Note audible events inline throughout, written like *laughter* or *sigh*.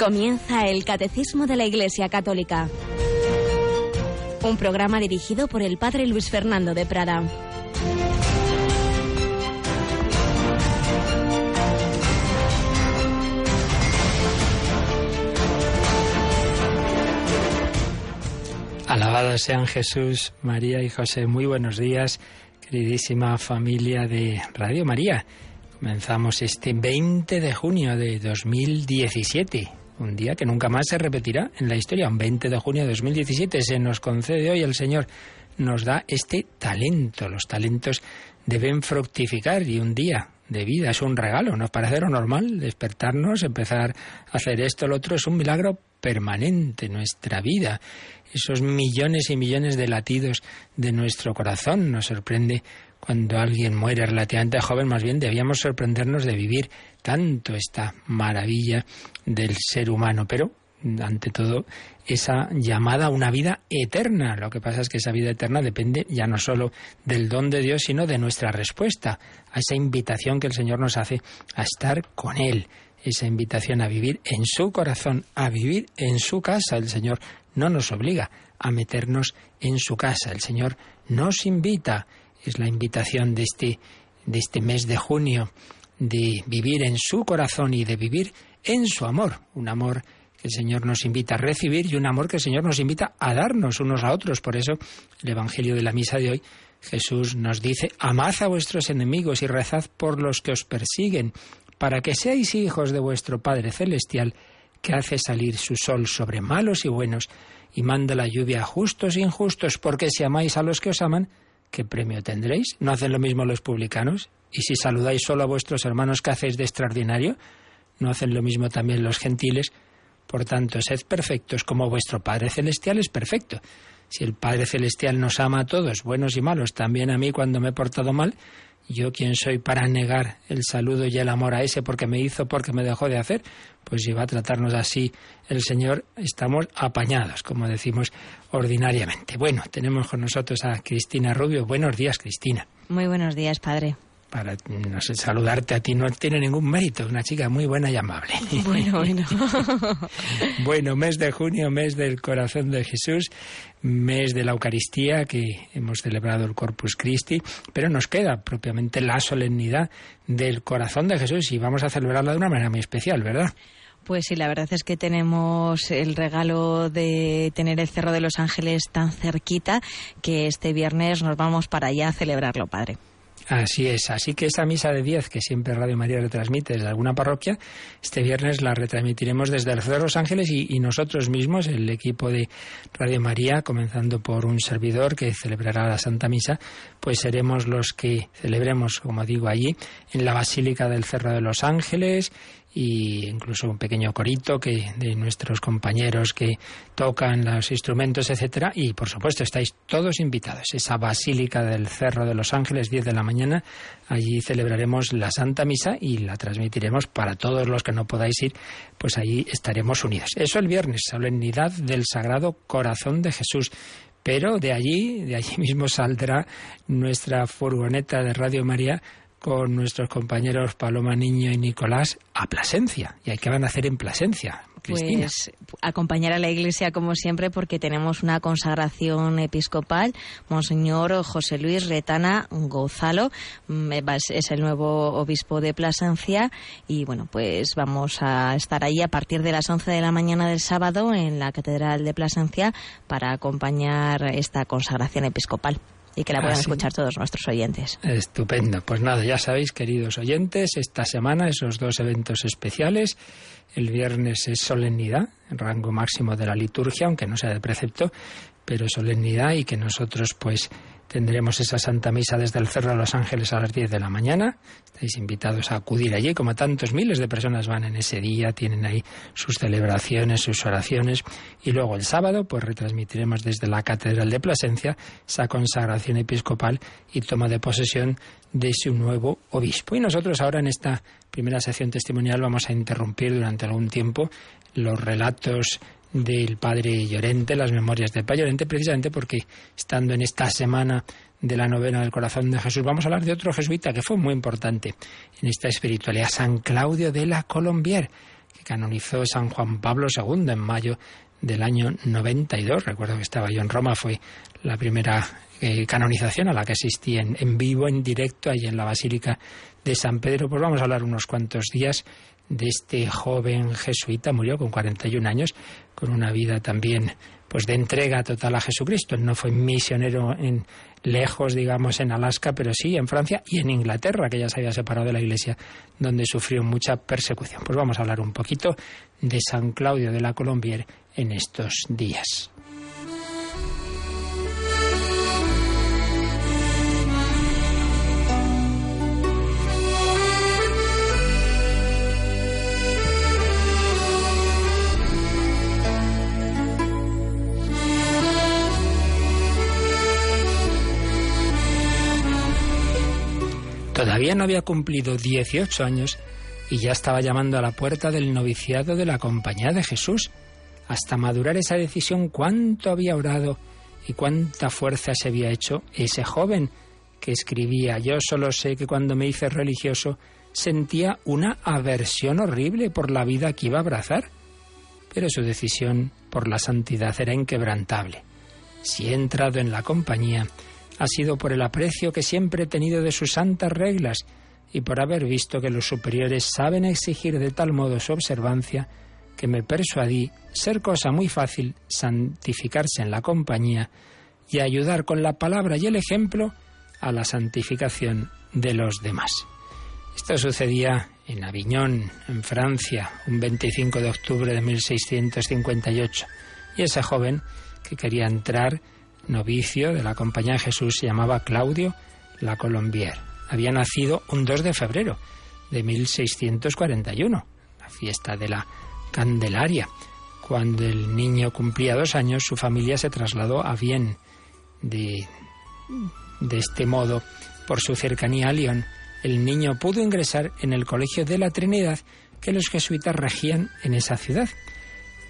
Comienza el Catecismo de la Iglesia Católica. Un programa dirigido por el Padre Luis Fernando de Prada. Alabados sean Jesús, María y José. Muy buenos días, queridísima familia de Radio María. Comenzamos este 20 de junio de 2017, un día que nunca más se repetirá en la historia. Un 20 de junio de 2017 se nos concede hoy el Señor, nos da este talento. Los talentos deben fructificar y un día de vida es un regalo. Nos parece lo normal despertarnos, empezar a hacer esto, lo otro. Es un milagro permanente nuestra vida. Esos millones y millones de latidos de nuestro corazón nos sorprende cuando alguien muere relativamente joven, más bien debíamos sorprendernos de vivir tanto esta maravilla del ser humano, pero ante todo esa llamada a una vida eterna. Lo que pasa es que esa vida eterna depende ya no solo del don de Dios, sino de nuestra respuesta a esa invitación que el Señor nos hace a estar con Él, esa invitación a vivir en su corazón, a vivir en su casa. El Señor no nos obliga a meternos en su casa, el Señor nos invita, es la invitación de este, de este mes de junio, de vivir en su corazón y de vivir en su amor, un amor que el Señor nos invita a recibir y un amor que el Señor nos invita a darnos unos a otros. Por eso el Evangelio de la Misa de hoy, Jesús nos dice, amad a vuestros enemigos y rezad por los que os persiguen, para que seáis hijos de vuestro Padre Celestial, que hace salir su sol sobre malos y buenos, y manda la lluvia a justos e injustos, porque si amáis a los que os aman, ¿qué premio tendréis? ¿No hacen lo mismo los publicanos? ¿Y si saludáis solo a vuestros hermanos, qué hacéis de extraordinario? ¿No hacen lo mismo también los gentiles? Por tanto, sed perfectos como vuestro Padre Celestial es perfecto. Si el Padre Celestial nos ama a todos, buenos y malos, también a mí cuando me he portado mal, yo quién soy para negar el saludo y el amor a ese porque me hizo, porque me dejó de hacer, pues si va a tratarnos así el Señor, estamos apañados, como decimos ordinariamente. Bueno, tenemos con nosotros a Cristina Rubio. Buenos días, Cristina. Muy buenos días, padre para no sé, saludarte a ti no tiene ningún mérito, una chica muy buena y amable. *laughs* Bueno, bueno. *laughs* bueno, mes de junio, mes del corazón de Jesús, mes de la Eucaristía que hemos celebrado el Corpus Christi, pero nos queda propiamente la solemnidad del corazón de Jesús y vamos a celebrarla de una manera muy especial, ¿verdad? Pues sí, la verdad es que tenemos el regalo de tener el Cerro de los Ángeles tan cerquita que este viernes nos vamos para allá a celebrarlo, Padre. Así es, así que esa misa de 10 que siempre Radio María retransmite desde alguna parroquia, este viernes la retransmitiremos desde el Ciudad de Los Ángeles y, nosotros mismos, el equipo de Radio María, comenzando por un servidor que celebrará la Santa Misa, pues seremos los que celebremos, como digo, allí, en la Basílica del Cerro de los Ángeles y incluso un pequeño corito que de nuestros compañeros que tocan los instrumentos, etcétera, y por supuesto estáis todos invitados. Esa Basílica del Cerro de los Ángeles, 10 de la mañana, allí celebraremos la Santa Misa y la transmitiremos para todos los que no podáis ir, pues allí estaremos unidos. Eso el viernes, solemnidad del Sagrado Corazón de Jesús. Pero de allí, de allí mismo saldrá nuestra furgoneta de Radio María con nuestros compañeros Paloma Niño y Nicolás a Plasencia. ¿Y que van a hacer en Plasencia? Pues acompañar a la Iglesia como siempre porque tenemos una consagración episcopal. Monseñor José Luis Retana Gozalo mm, es el nuevo obispo de Plasencia y bueno, pues vamos a estar ahí a partir de las 11 de la mañana del sábado en la Catedral de Plasencia para acompañar esta consagración episcopal y que la puedan escuchar todos nuestros oyentes. Estupendo. Pues nada, ya sabéis, queridos oyentes, esta semana esos dos eventos especiales. El viernes es solemnidad, el rango máximo de la liturgia, aunque no sea de precepto, pero solemnidad y que nosotros pues Tendremos esa Santa Misa desde el Cerro de los Ángeles a las 10 de la mañana. Estáis invitados a acudir allí, como tantos miles de personas van en ese día, tienen ahí sus celebraciones, sus oraciones. Y luego el sábado, pues retransmitiremos desde la Catedral de Plasencia esa consagración episcopal y toma de posesión de su nuevo obispo. Y nosotros ahora en esta primera sección testimonial vamos a interrumpir durante algún tiempo los relatos del padre Llorente, las memorias del padre Llorente, precisamente porque estando en esta semana de la novena del corazón de Jesús, vamos a hablar de otro jesuita que fue muy importante en esta espiritualidad, San Claudio de la Colombier. que canonizó San Juan Pablo II en mayo del año 92. Recuerdo que estaba yo en Roma, fue la primera eh, canonización a la que asistí en, en vivo, en directo, ahí en la Basílica de San Pedro. Pues vamos a hablar unos cuantos días de este joven jesuita, murió con 41 años, con una vida también pues de entrega total a Jesucristo. no fue misionero en lejos, digamos, en Alaska, pero sí en Francia y en Inglaterra, que ya se había separado de la Iglesia, donde sufrió mucha persecución. Pues vamos a hablar un poquito de San Claudio de la Colombier en estos días. Todavía no había cumplido 18 años y ya estaba llamando a la puerta del noviciado de la Compañía de Jesús. Hasta madurar esa decisión, cuánto había orado y cuánta fuerza se había hecho ese joven que escribía, yo solo sé que cuando me hice religioso sentía una aversión horrible por la vida que iba a abrazar, pero su decisión por la santidad era inquebrantable. Si he entrado en la compañía, ha sido por el aprecio que siempre he tenido de sus santas reglas y por haber visto que los superiores saben exigir de tal modo su observancia que me persuadí ser cosa muy fácil santificarse en la compañía y ayudar con la palabra y el ejemplo a la santificación de los demás. Esto sucedía en Aviñón, en Francia, un 25 de octubre de 1658, y ese joven que quería entrar novicio de la Compañía de Jesús, se llamaba Claudio la Colombier. Había nacido un 2 de febrero de 1641, la fiesta de la Candelaria. Cuando el niño cumplía dos años, su familia se trasladó a Vienne. De, de este modo, por su cercanía a Lyon, el niño pudo ingresar en el Colegio de la Trinidad que los jesuitas regían en esa ciudad.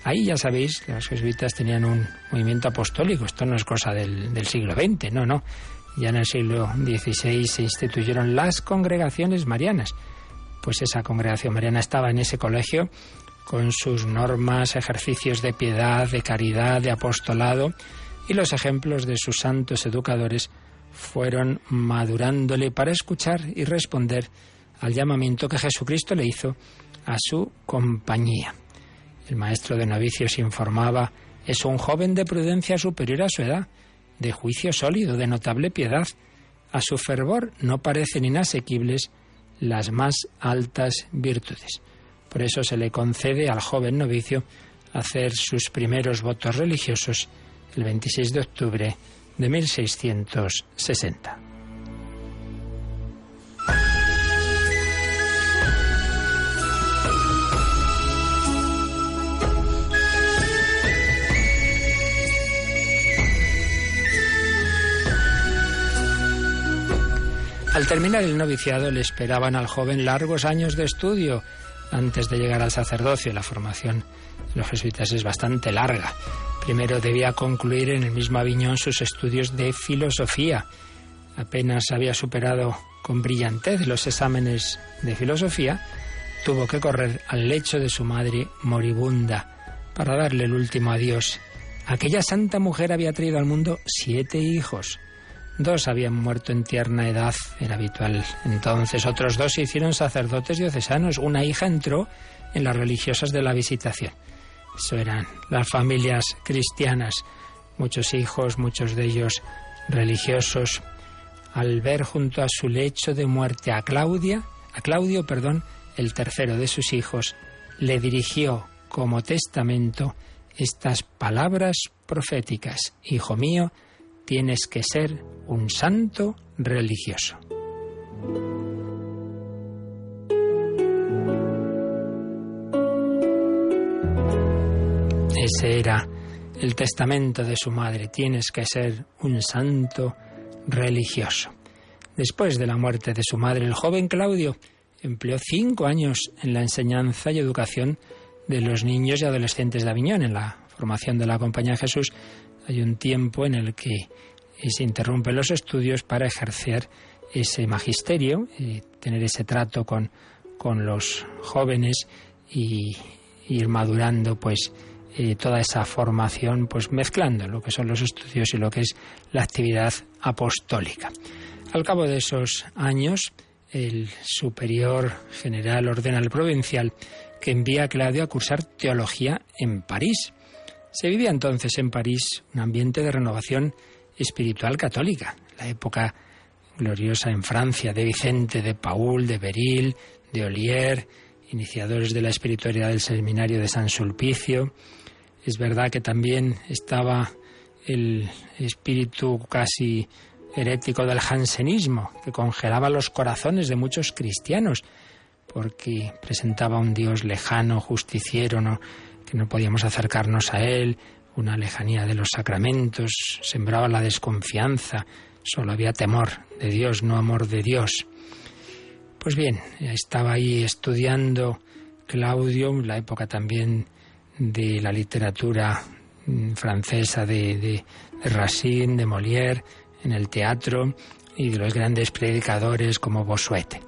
Ahí ya sabéis que los jesuitas tenían un movimiento apostólico, esto no es cosa del, siglo XX, no, no. Ya en el siglo XVI se instituyeron las congregaciones marianas. Pues esa congregación mariana estaba en ese colegio con sus normas, ejercicios de piedad, de caridad, de apostolado, y los ejemplos de sus santos educadores fueron madurándole para escuchar y responder al llamamiento que Jesucristo le hizo a su compañía. El maestro de novicios informaba, es un joven de prudencia superior a su edad, de juicio sólido, de notable piedad. A su fervor no parecen inasequibles las más altas virtudes. Por eso se le concede al joven novicio hacer sus primeros votos religiosos el 26 de octubre de 1660. Al terminar el noviciado le esperaban al joven largos años de estudio antes de llegar al sacerdocio. La formación de los jesuitas es bastante larga. Primero debía concluir en el mismo Aviñón sus estudios de filosofía. Apenas había superado con brillantez los exámenes de filosofía, tuvo que correr al lecho de su madre moribunda para darle el último adiós. Aquella santa mujer había traído al mundo siete hijos. Dos habían muerto en tierna edad, era habitual. Entonces otros dos se hicieron sacerdotes diocesanos. Una hija entró en las religiosas de la visitación. Eso eran las familias cristianas. Muchos hijos, muchos de ellos religiosos. Al ver junto a su lecho de muerte a Claudia, a Claudio, perdón, el tercero de sus hijos, le dirigió como testamento estas palabras proféticas: Hijo mío, tienes que ser un santo religioso. Ese era el testamento de su madre. Tienes que ser un santo religioso. Después de la muerte de su madre, el joven Claudio empleó cinco años en la enseñanza y educación de los niños y adolescentes de Aviñón, en la formación de la Compañía de Jesús, hay un tiempo en el que se interrumpen los estudios para ejercer ese magisterio, y tener ese trato con, con los jóvenes y ir madurando pues eh, toda esa formación, pues mezclando lo que son los estudios y lo que es la actividad apostólica. Al cabo de esos años, el superior general ordena al provincial que envía a Claudio a cursar teología en París. Se vivía entonces en París un ambiente de renovación espiritual católica, la época gloriosa en Francia de Vicente, de Paul, de Beril, de Olier, iniciadores de la espiritualidad del seminario de San Sulpicio. Es verdad que también estaba el espíritu casi herético del jansenismo, que congelaba los corazones de muchos cristianos, porque presentaba un Dios lejano, justiciero, que no podíamos acercarnos a Él, una lejanía de los sacramentos, sembraba la desconfianza, solo había temor de Dios, no amor de Dios. Pues bien, estaba ahí estudiando Claudio, la época también de la literatura mm, francesa de, de, Racine, de Molière, en el teatro y de los grandes predicadores como Bossuet.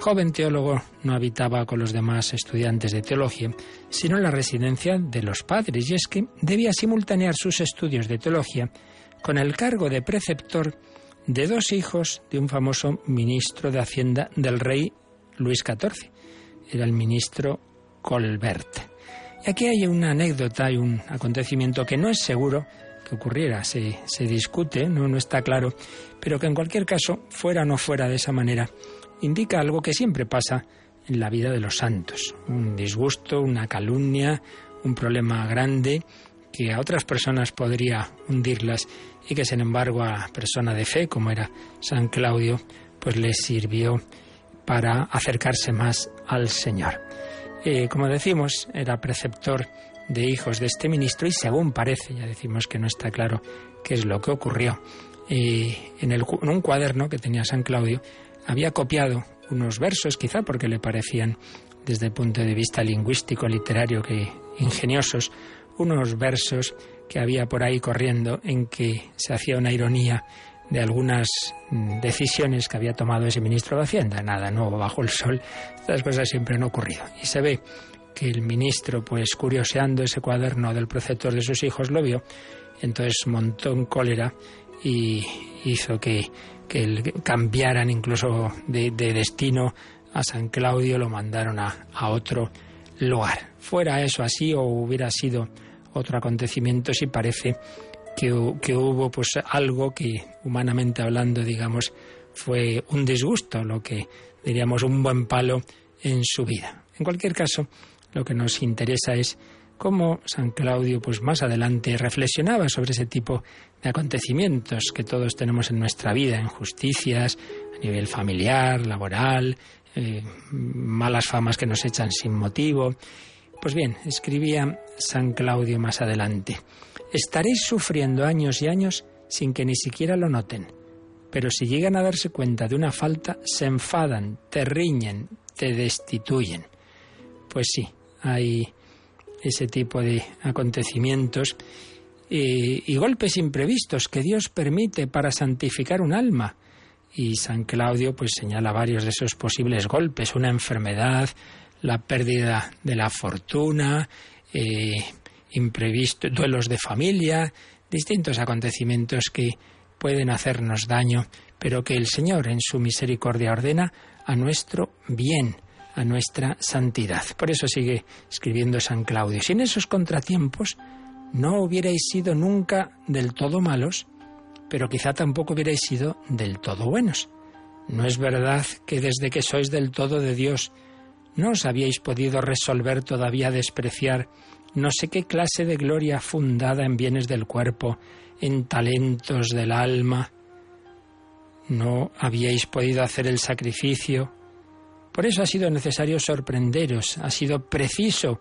Joven teólogo no habitaba con los demás estudiantes de teología, sino en la residencia de los padres, y es que debía simultanear sus estudios de teología con el cargo de preceptor de dos hijos de un famoso ministro de Hacienda del rey Luis XIV. Era el ministro Colbert. Y aquí hay una anécdota y un acontecimiento que no es seguro que ocurriera, se, se discute, no, no está claro, pero que en cualquier caso, fuera o no fuera de esa manera, indica algo que siempre pasa en la vida de los santos. Un disgusto, una calumnia, un problema grande que a otras personas podría hundirlas y que sin embargo a persona de fe, como era San Claudio, pues le sirvió para acercarse más al Señor. Eh, como decimos, era preceptor de hijos de este ministro y según parece, ya decimos que no está claro qué es lo que ocurrió, en, el, en un cuaderno que tenía San Claudio había copiado unos versos, quizá porque le parecían desde el punto de vista lingüístico, literario, que ingeniosos, unos versos que había por ahí corriendo en que se hacía una ironía de algunas decisiones que había tomado ese ministro de Hacienda. Nada nuevo bajo el sol. Estas cosas siempre han ocurrido. Y se ve que el ministro, pues curioseando ese cuaderno del preceptor de sus hijos, lo vio. Entonces montó en cólera y hizo que, cambiaran incluso de, destino a San Claudio, lo mandaron a, a otro lugar. Fuera eso así o hubiera sido otro acontecimiento, si parece que, hubo pues algo que humanamente hablando, digamos, fue un disgusto, lo que diríamos un buen palo en su vida. En cualquier caso, lo que nos interesa es cómo San Claudio, pues más adelante, reflexionaba sobre ese tipo de acontecimientos que todos tenemos en nuestra vida, injusticias a nivel familiar, laboral, eh, malas famas que nos echan sin motivo. Pues bien, escribía San Claudio más adelante. Estaréis sufriendo años y años sin que ni siquiera lo noten. Pero si llegan a darse cuenta de una falta, se enfadan, te riñen, te destituyen. Pues sí, hay ese tipo de acontecimientos y, y, golpes imprevistos que Dios permite para santificar un alma. Y San Claudio pues señala varios de esos posibles golpes, una enfermedad, la pérdida de la fortuna, eh, imprevistos, duelos de familia, distintos acontecimientos que pueden hacernos daño, pero que el Señor en su misericordia ordena a nuestro bien, a nuestra santidad. Por eso sigue escribiendo San Claudio. Si en esos contratiempos no hubierais sido nunca del todo malos, pero quizá tampoco hubierais sido del todo buenos. No es verdad que desde que sois del todo de Dios, no os habíais podido resolver todavía despreciar no sé qué clase de gloria fundada en bienes del cuerpo, en talentos del alma. No habíais podido hacer el sacrificio. Por eso ha sido necesario sorprenderos, ha sido preciso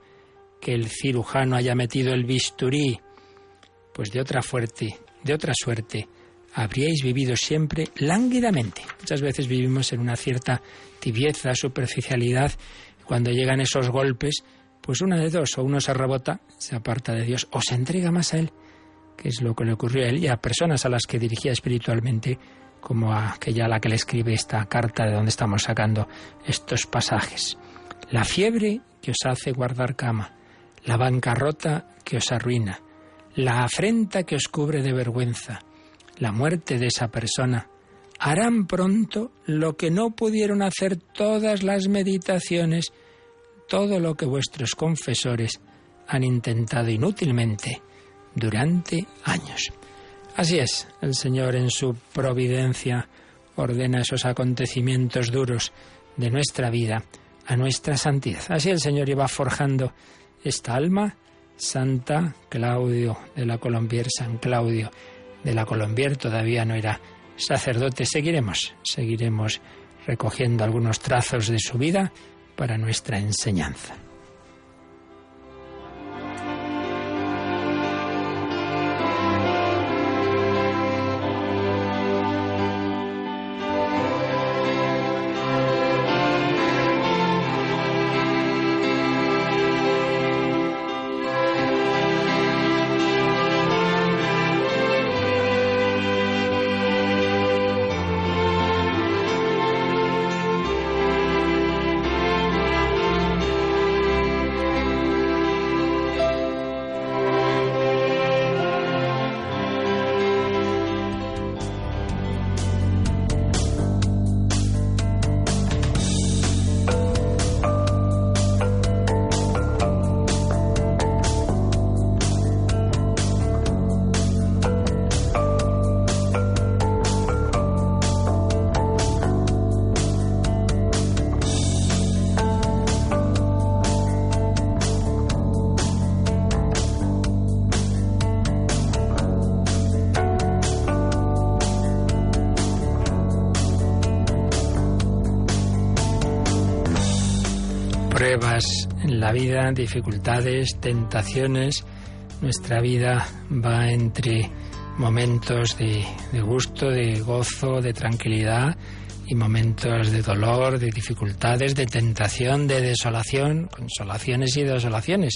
que el cirujano haya metido el bisturí, pues de otra fuerte, de otra suerte, habríais vivido siempre lánguidamente. Muchas veces vivimos en una cierta tibieza, superficialidad, cuando llegan esos golpes, pues una de dos, o uno se rebota, se aparta de Dios, o se entrega más a Él, que es lo que le ocurrió a él y a personas a las que dirigía espiritualmente, como aquella a la que le escribe esta carta de donde estamos sacando estos pasajes. La fiebre que os hace guardar cama, la bancarrota que os arruina, la afrenta que os cubre de vergüenza, la muerte de esa persona, harán pronto lo que no pudieron hacer todas las meditaciones, todo lo que vuestros confesores han intentado inútilmente durante años. Así es, el Señor en su providencia ordena esos acontecimientos duros de nuestra vida a nuestra santidad. Así el Señor iba forjando esta alma, Santa Claudio de la Colombier, San Claudio de la Colombier, todavía no era sacerdote. Seguiremos, seguiremos recogiendo algunos trazos de su vida para nuestra enseñanza. En la vida, dificultades, tentaciones. Nuestra vida va entre momentos de, de, gusto, de gozo, de tranquilidad y momentos de dolor, de dificultades, de tentación, de desolación, consolaciones y desolaciones,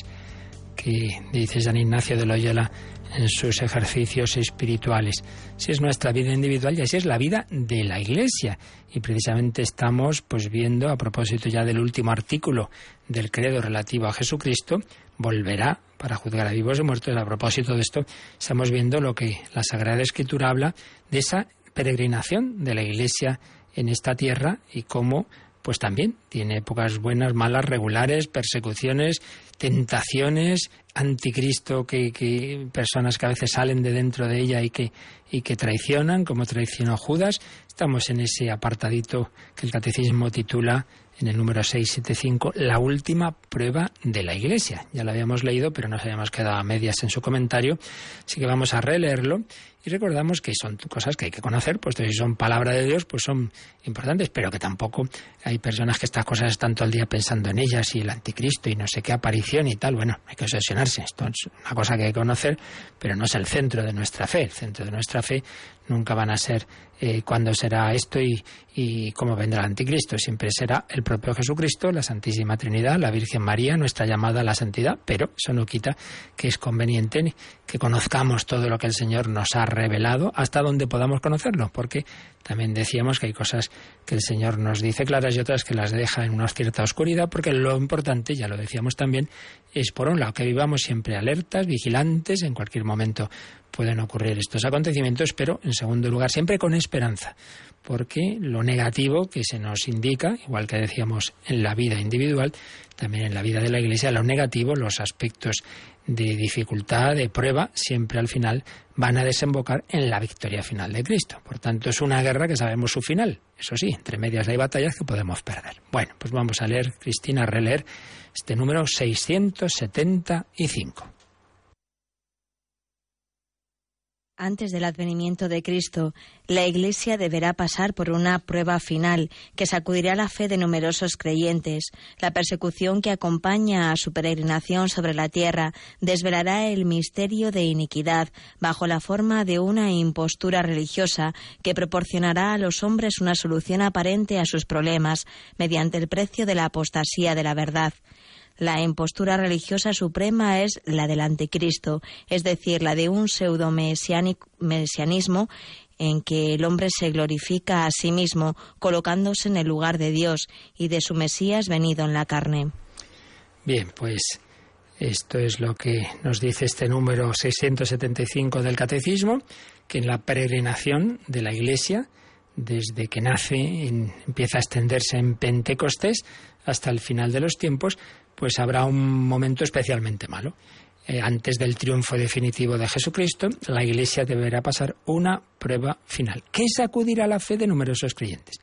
que dice San Ignacio de Loyola en sus ejercicios espirituales. Si es nuestra vida individual y así es la vida de la Iglesia. Y precisamente estamos pues viendo, a propósito ya del último artículo del credo relativo a Jesucristo, volverá para juzgar a vivos y muertos. A propósito de esto, estamos viendo lo que la Sagrada Escritura habla de esa peregrinación de la Iglesia en esta tierra y cómo pues también tiene épocas buenas, malas, regulares, persecuciones, tentaciones, anticristo, que, personas que a veces salen de dentro de ella y que, y que traicionan, como traicionó Judas. Estamos en ese apartadito que el catecismo titula en el número 675, la última prueba de la Iglesia. Ya lo habíamos leído, pero nos habíamos quedado a medias en su comentario, así que vamos a releerlo y recordamos que son cosas que hay que conocer, puesto que si son palabra de Dios, pues son importantes, pero que tampoco hay personas que estas cosas están todo el día pensando en ellas y el anticristo y no sé qué aparición y tal. Bueno, hay que obsesionarse. Esto es una cosa que hay que conocer, pero no es el centro de nuestra fe. El centro de nuestra fe nunca van a ser eh, cuándo será esto y, y cómo vendrá el anticristo. Siempre será el propio Jesucristo, la Santísima Trinidad, la Virgen María, nuestra llamada a la santidad, pero eso no quita que es conveniente que conozcamos todo lo que el Señor nos ha revelado hasta donde podamos conocerlo, porque también decíamos que hay cosas que el Señor nos dice claras y otras que las deja en una cierta oscuridad, porque lo importante, ya lo decíamos también, es por un lado que vivamos siempre alertas, vigilantes, en cualquier momento pueden ocurrir estos acontecimientos, pero en segundo lugar siempre con esperanza, porque lo negativo que se nos indica, igual que decíamos en la vida individual, también en la vida de la Iglesia, lo negativo, los aspectos de dificultad, de prueba, siempre al final van a desembocar en la victoria final de Cristo. Por tanto, es una guerra que sabemos su final. Eso sí, entre medias hay batallas que podemos perder. Bueno, pues vamos a leer, Cristina, a releer este número 675. Antes del advenimiento de Cristo, la Iglesia deberá pasar por una prueba final que sacudirá la fe de numerosos creyentes. La persecución que acompaña a su peregrinación sobre la tierra desvelará el misterio de iniquidad bajo la forma de una impostura religiosa que proporcionará a los hombres una solución aparente a sus problemas mediante el precio de la apostasía de la verdad. La impostura religiosa suprema es la del anticristo, es decir, la de un pseudo-mesianismo en que el hombre se glorifica a sí mismo, colocándose en el lugar de Dios y de su Mesías venido en la carne. Bien, pues esto es lo que nos dice este número 675 del Catecismo, que en la peregrinación de la Iglesia, desde que nace, empieza a extenderse en Pentecostés hasta el final de los tiempos, pues habrá un momento especialmente malo. Eh, antes del triunfo definitivo de Jesucristo, la Iglesia deberá pasar una prueba final, que sacudirá la fe de numerosos creyentes.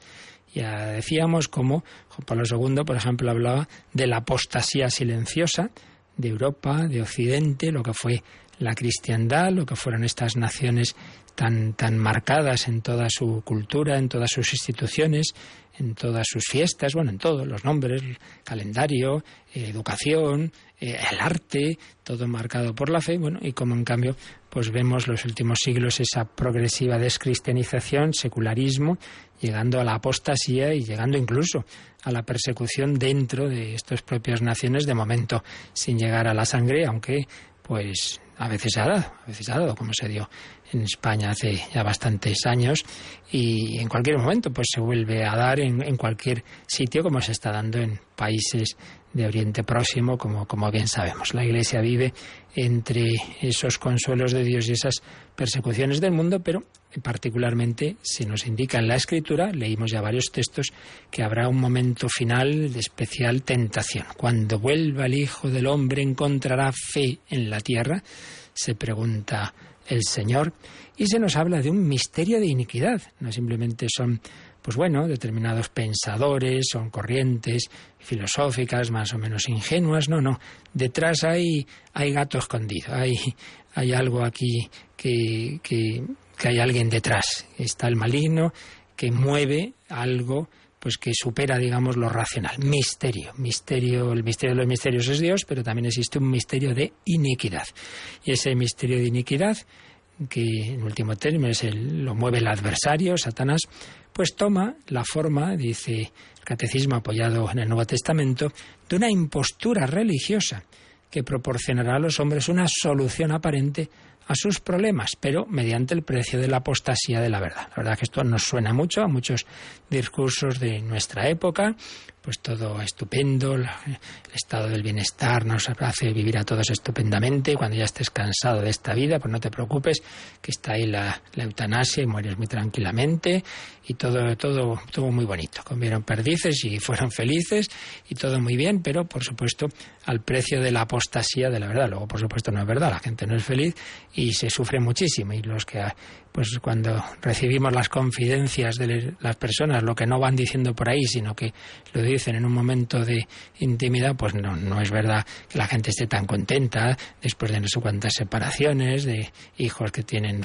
Ya decíamos cómo Juan Pablo II, por ejemplo, hablaba de la apostasía silenciosa de Europa, de Occidente, lo que fue la cristiandad, lo que fueron estas naciones tan, tan marcadas en toda su cultura, en todas sus instituciones, en todas sus fiestas, bueno, en todos los nombres, calendario, eh, educación, eh, el arte, todo marcado por la fe, bueno, y como en cambio, pues vemos los últimos siglos esa progresiva descristianización, secularismo, llegando a la apostasía y llegando incluso a la persecución dentro de estas propias naciones, de momento sin llegar a la sangre, aunque pues a veces se ha dado, a veces ha dado, como se dio en España hace ya bastantes años y en cualquier momento pues se vuelve a dar en, en cualquier sitio como se está dando en países de Oriente Próximo, como, como bien sabemos. La Iglesia vive entre esos consuelos de Dios y esas persecuciones del mundo, pero particularmente se nos indica en la Escritura, leímos ya varios textos, que habrá un momento final de especial tentación. Cuando vuelva el Hijo del Hombre, ¿encontrará fe en la tierra? Se pregunta el Señor. Y se nos habla de un misterio de iniquidad. No simplemente son pues bueno, determinados pensadores, son corrientes filosóficas más o menos ingenuas, no, no, detrás hay, hay gato escondido, hay, hay algo aquí que, que, que hay alguien detrás, está el maligno que mueve algo pues que supera, digamos, lo racional. Misterio. Misterio, el misterio de los misterios es Dios, pero también existe un misterio de iniquidad. Y ese misterio de iniquidad, que en último término es el, lo mueve el adversario, Satanás, pues toma la forma, dice el catecismo apoyado en el Nuevo Testamento, de una impostura religiosa que proporcionará a los hombres una solución aparente a sus problemas, pero mediante el precio de la apostasía de la verdad. La verdad que esto nos suena mucho a muchos discursos de nuestra época, pues todo estupendo, el estado del bienestar nos hace vivir a todos estupendamente, cuando ya estés cansado de esta vida, pues no te preocupes, que está ahí la, eutanasia y mueres muy tranquilamente y todo, todo, todo muy bonito. Comieron perdices y fueron felices y todo muy bien, pero por supuesto al precio de la apostasía de la verdad. Luego, por supuesto, no es verdad, la gente no es feliz y se sufre muchísimo y los que pues cuando recibimos las confidencias de las personas, lo que no van diciendo por ahí, sino que lo dicen en un momento de intimidad, pues no, no es verdad que la gente esté tan contenta después de no sé cuántas separaciones, de hijos que tienen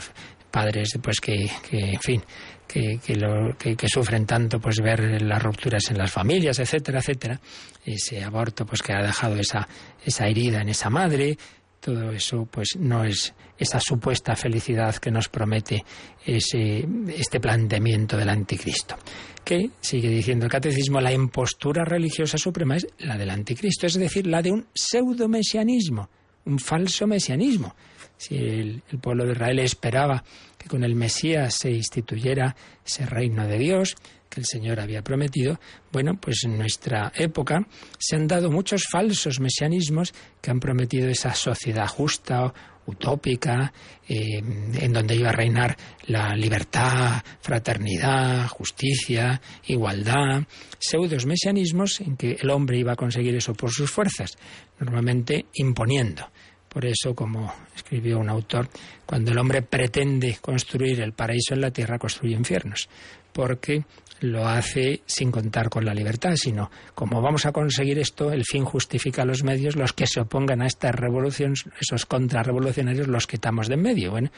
padres pues que, que en fin que, que, lo, que, sufren tanto pues ver las rupturas en las familias etcétera etcétera. Ese aborto pues que ha dejado esa esa herida en esa madre todo eso pues no es esa supuesta felicidad que nos promete ese, este planteamiento del anticristo. Que, sigue diciendo el catecismo, la impostura religiosa suprema es la del anticristo, es decir, la de un pseudo-mesianismo, un falso mesianismo. Si el, el pueblo de Israel esperaba que con el Mesías se instituyera ese reino de Dios, el Señor había prometido, bueno, pues en nuestra época se han dado muchos falsos mesianismos que han prometido esa sociedad justa, utópica, eh, en donde iba a reinar la libertad, fraternidad, justicia, igualdad, pseudos mesianismos en que el hombre iba a conseguir eso por sus fuerzas, normalmente imponiendo. Por eso, como escribió un autor, cuando el hombre pretende construir el paraíso en la tierra, construye infiernos, porque lo hace sin contar con la libertad, sino como vamos a conseguir esto, el fin justifica los medios, los que se opongan a esta revolución, esos contrarrevolucionarios los quitamos de en medio. Bueno,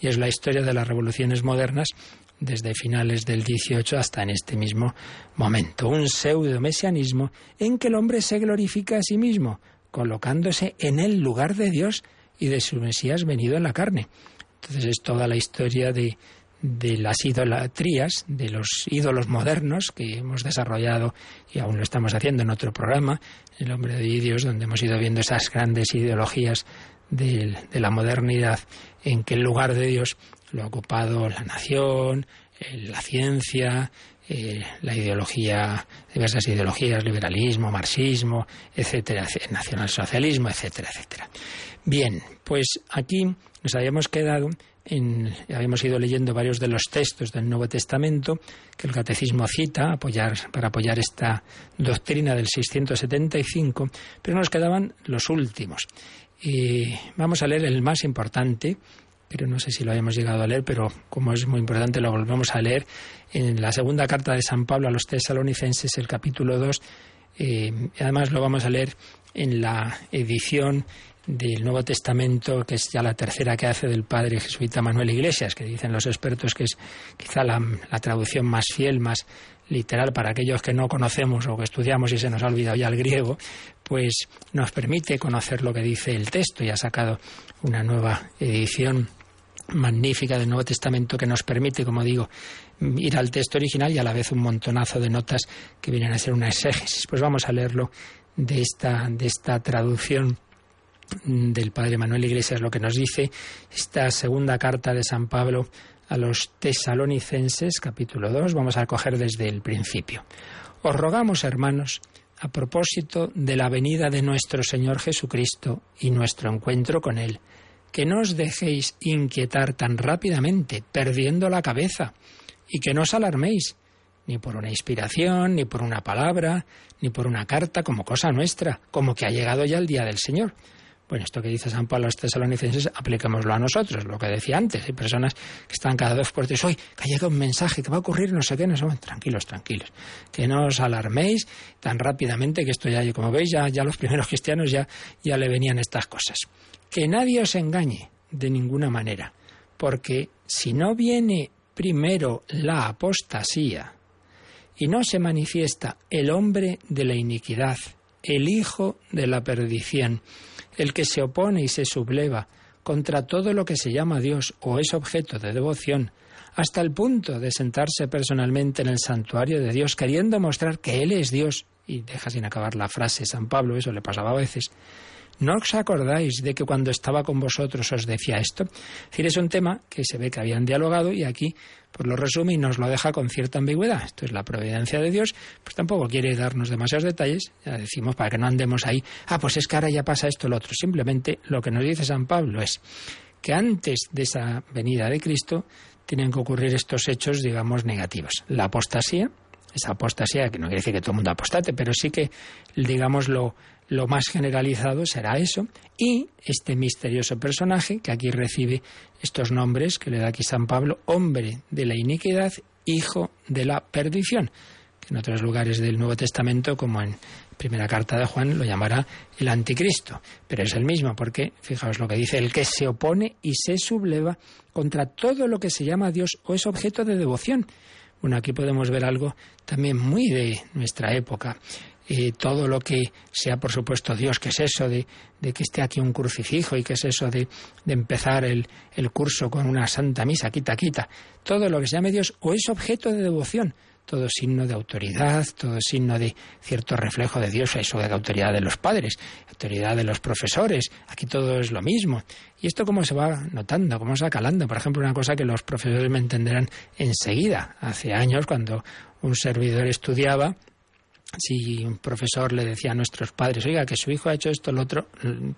y es la historia de las revoluciones modernas desde finales del XVIII hasta en este mismo momento. Un pseudo mesianismo en que el hombre se glorifica a sí mismo, colocándose en el lugar de Dios y de su Mesías venido en la carne. Entonces es toda la historia de de las idolatrías, de los ídolos modernos que hemos desarrollado y aún lo estamos haciendo en otro programa, El hombre de Dios, donde hemos ido viendo esas grandes ideologías de, la modernidad en que el lugar de Dios lo ha ocupado la nación, la ciencia, eh, la ideología, diversas ideologías, liberalismo, marxismo, etcétera, nacionalsocialismo, etcétera, etcétera. Bien, pues aquí nos habíamos quedado en, habíamos ido leyendo varios de los textos del Nuevo Testamento que el Catecismo cita apoyar, para apoyar esta doctrina del 675, pero nos quedaban los últimos. Y vamos a leer el más importante, pero no sé si lo habíamos llegado a leer, pero como es muy importante lo volvemos a leer en la segunda carta de San Pablo a los tesalonicenses, el capítulo 2. Eh, además lo vamos a leer en la edición del Nuevo Testamento, que es ya la tercera que hace del padre jesuita Manuel Iglesias, que dicen los expertos que es quizá la, traducción más fiel, más literal para aquellos que no conocemos o que estudiamos y se nos ha olvidado ya el griego, pues nos permite conocer lo que dice el texto y ha sacado una nueva edición magnífica del Nuevo Testamento que nos permite, como digo, ir al texto original y a la vez un montonazo de notas que vienen a ser una exégesis. Pues vamos a leerlo de esta, de esta traducción del padre Manuel Iglesias, lo que nos dice esta segunda carta de San Pablo a los tesalonicenses, capítulo 2, vamos a coger desde el principio. Os rogamos, hermanos, a propósito de la venida de nuestro Señor Jesucristo y nuestro encuentro con Él, que no os dejéis inquietar tan rápidamente, perdiendo la cabeza, y que no os alarméis, ni por una inspiración, ni por una palabra, ni por una carta como cosa nuestra, como que ha llegado ya el día del Señor. Bueno, esto que dice San Pablo a los tesalonicenses, apliquémoslo a nosotros, lo que decía antes. Hay personas que están cada dos por tres, hoy que ha llegado un mensaje, que va a ocurrir no sé qué, no sé Tranquilos, tranquilos. Que no os alarméis tan rápidamente que esto ya, como veis, ya, ya los primeros cristianos ya, ya le venían estas cosas que nadie os engañe de ninguna manera, porque si no viene primero la apostasía y no se manifiesta el hombre de la iniquidad, el hijo de la perdición, el que se opone y se subleva contra todo lo que se llama Dios o es objeto de devoción, hasta el punto de sentarse personalmente en el santuario de Dios, queriendo mostrar que Él es Dios, y deja sin acabar la frase San Pablo, eso le pasaba a veces, ¿No os acordáis de que cuando estaba con vosotros os decía esto? Es decir, es un tema que se ve que habían dialogado y aquí pues lo resume y nos lo deja con cierta ambigüedad. Esto es la providencia de Dios, pues tampoco quiere darnos demasiados detalles, ya decimos para que no andemos ahí, ah, pues es que ahora ya pasa esto, lo otro. Simplemente lo que nos dice San Pablo es que antes de esa venida de Cristo tienen que ocurrir estos hechos, digamos, negativos. La apostasía, esa apostasía, que no quiere decir que todo el mundo apostate, pero sí que, digamos, lo, lo más generalizado será eso. Y este misterioso personaje, que aquí recibe estos nombres que le da aquí San Pablo, hombre de la iniquidad, hijo de la perdición, que en otros lugares del Nuevo Testamento, como en primera carta de Juan, lo llamará el anticristo. Pero es el mismo, porque fijaos lo que dice, el que se opone y se subleva contra todo lo que se llama Dios o es objeto de devoción. Bueno, aquí podemos ver algo también muy de nuestra época. Todo lo que sea, por supuesto, Dios, que es eso de, que esté aquí un crucifijo y que es eso de, empezar el, el, curso con una santa misa, quita, quita. Todo lo que se llame Dios o es objeto de devoción, todo signo de autoridad, todo signo de cierto reflejo de Dios, eso de la autoridad de los padres, autoridad de los profesores, aquí todo es lo mismo. Y esto cómo se va notando, cómo se va calando. Por ejemplo, una cosa que los profesores me entenderán enseguida. Hace años, cuando un servidor estudiaba, si un profesor le decía a nuestros padres, oiga, que su hijo ha hecho esto, lo otro,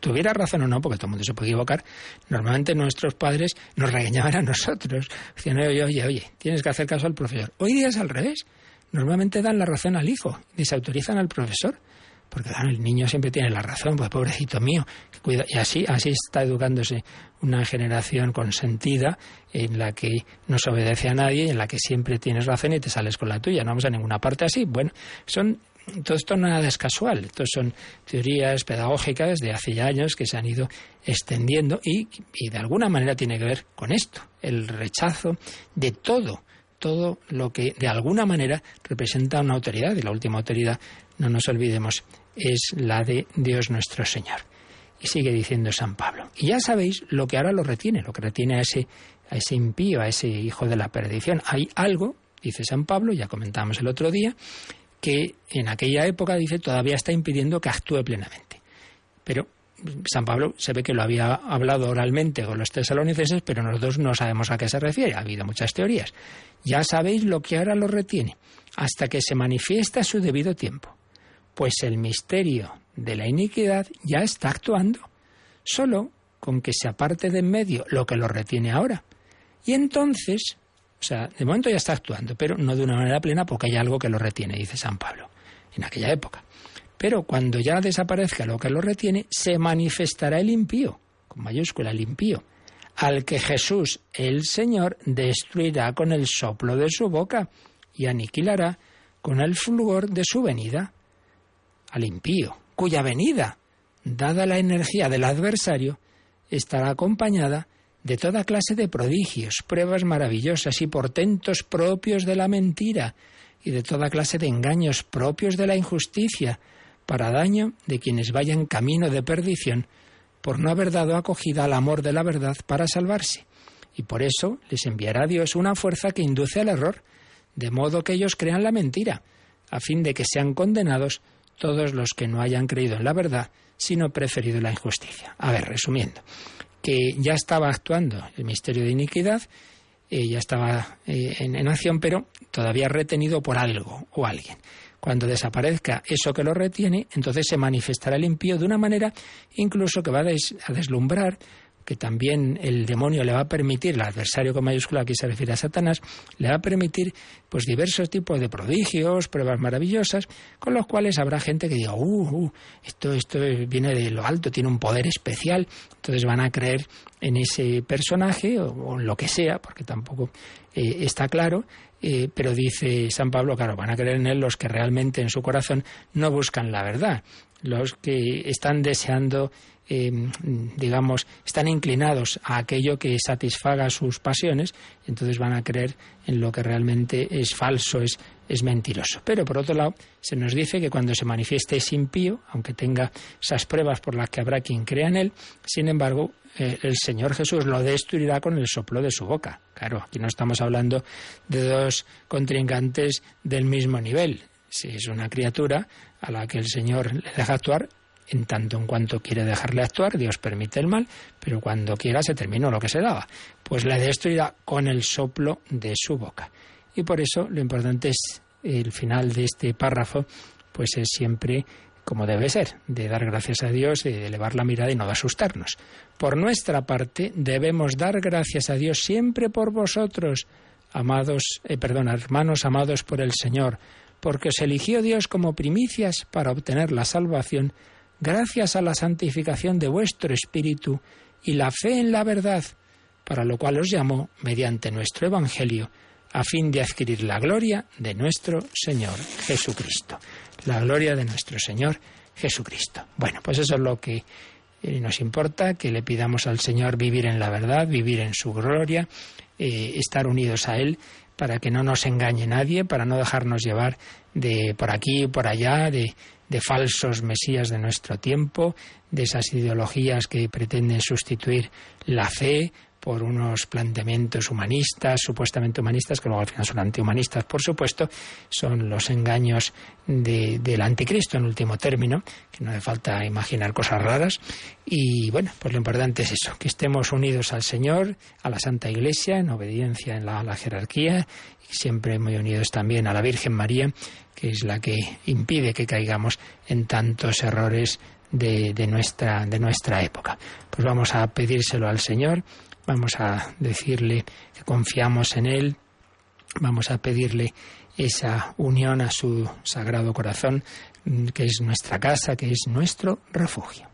tuviera razón o no, porque todo el mundo se puede equivocar, normalmente nuestros padres nos regañaban a nosotros. Decían, oye, oye, oye, tienes que hacer caso al profesor. Hoy día es al revés. Normalmente dan la razón al hijo, desautorizan al profesor. Porque claro, el niño siempre tiene la razón, pues pobrecito mío. Cuida. Y así, así está educándose una generación consentida en la que no se obedece a nadie, en la que siempre tienes razón y te sales con la tuya. No vamos a ninguna parte así. Bueno, son todo esto nada es casual. Estas son teorías pedagógicas de hace ya años que se han ido extendiendo y, y, de alguna manera tiene que ver con esto, el rechazo de todo, todo lo que de alguna manera representa una autoridad. Y la última autoridad, no nos olvidemos, es la de Dios nuestro Señor. Y sigue diciendo San Pablo. Y ya sabéis lo que ahora lo retiene, lo que retiene a ese, a ese impío, a ese hijo de la perdición. Hay algo, dice San Pablo, ya comentamos el otro día, que en aquella época, dice, todavía está impidiendo que actúe plenamente. Pero San Pablo se ve que lo había hablado oralmente con los tesalonicenses, pero nosotros no sabemos a qué se refiere. Ha habido muchas teorías. Ya sabéis lo que ahora lo retiene, hasta que se manifiesta su debido tiempo. Pues el misterio de la iniquidad ya está actuando, solo con que se aparte de en medio lo que lo retiene ahora. Y entonces, o sea, de momento ya está actuando, pero no de una manera plena porque hay algo que lo retiene, dice San Pablo, en aquella época. Pero cuando ya desaparezca lo que lo retiene, se manifestará el impío, con mayúscula el impío, al que Jesús, el Señor, destruirá con el soplo de su boca y aniquilará con el fulgor de su venida. Al impío, cuya venida, dada la energía del adversario, estará acompañada de toda clase de prodigios, pruebas maravillosas y portentos propios de la mentira, y de toda clase de engaños propios de la injusticia, para daño de quienes vayan camino de perdición, por no haber dado acogida al amor de la verdad para salvarse. Y por eso les enviará Dios una fuerza que induce al error, de modo que ellos crean la mentira, a fin de que sean condenados todos los que no hayan creído en la verdad, sino preferido la injusticia. A ver, resumiendo, que ya estaba actuando el misterio de iniquidad, eh, ya estaba eh, en acción, pero todavía retenido por algo o alguien. Cuando desaparezca eso que lo retiene, entonces se manifestará el impío de una manera incluso que va a, deslumbrar que también el demonio le va a permitir, el adversario con mayúscula aquí se refiere a Satanás, le va a permitir pues diversos tipos de prodigios, pruebas maravillosas, con los cuales habrá gente que diga, uh, uh esto, esto viene de lo alto, tiene un poder especial, entonces van a creer en ese personaje o, en lo que sea, porque tampoco eh, está claro, eh, pero dice San Pablo, claro, van a creer en él los que realmente en su corazón no buscan la verdad, los que están deseando, eh, digamos, están inclinados a aquello que satisfaga sus pasiones, entonces van a creer en lo que realmente es falso, es, es mentiroso. Pero por otro lado, se nos dice que cuando se manifieste ese impío, aunque tenga esas pruebas por las que habrá quien crea en él, sin embargo, eh, el Señor Jesús lo destruirá con el soplo de su boca. Claro, aquí no estamos hablando de dos contrincantes del mismo nivel. Si es una criatura a la que el Señor le deja actuar, en tanto en cuanto quiere dejarle actuar, Dios permite el mal, pero cuando quiera se terminó lo que se daba. Pues le destruirá con el soplo de su boca. Y por eso lo importante es el final de este párrafo, pues es siempre como debe ser, de dar gracias a Dios, de elevar la mirada y no de asustarnos. Por nuestra parte, debemos dar gracias a Dios siempre por vosotros, amados, eh, perdón, hermanos amados por el Señor, porque os eligió Dios como primicias para obtener la salvación, gracias a la santificación de vuestro espíritu y la fe en la verdad, para lo cual os llamó mediante nuestro Evangelio, a fin de adquirir la gloria de nuestro Señor Jesucristo la gloria de nuestro Señor Jesucristo. Bueno, pues eso es lo que eh, nos importa, que le pidamos al Señor vivir en la verdad, vivir en su gloria, eh, estar unidos a Él para que no nos engañe nadie, para no dejarnos llevar de por aquí por allá, de, de falsos mesías de nuestro tiempo, de esas ideologías que pretenden sustituir la fe por unos planteamientos humanistas, supuestamente humanistas, que luego al final son antihumanistas, por supuesto, son los engaños del anticristo en último término, que no hace falta imaginar cosas raras. Y bueno, pues lo importante es eso, que estemos unidos al Señor, a la Santa Iglesia, en obediencia en la, la jerarquía, siempre muy unidos también a la Virgen María, que es la que impide que caigamos en tantos errores de, de, nuestra, de nuestra época. Pues vamos a pedírselo al Señor Vamos a decirle que confiamos en Él, vamos a pedirle esa unión a su sagrado corazón, que es nuestra casa, que es nuestro refugio.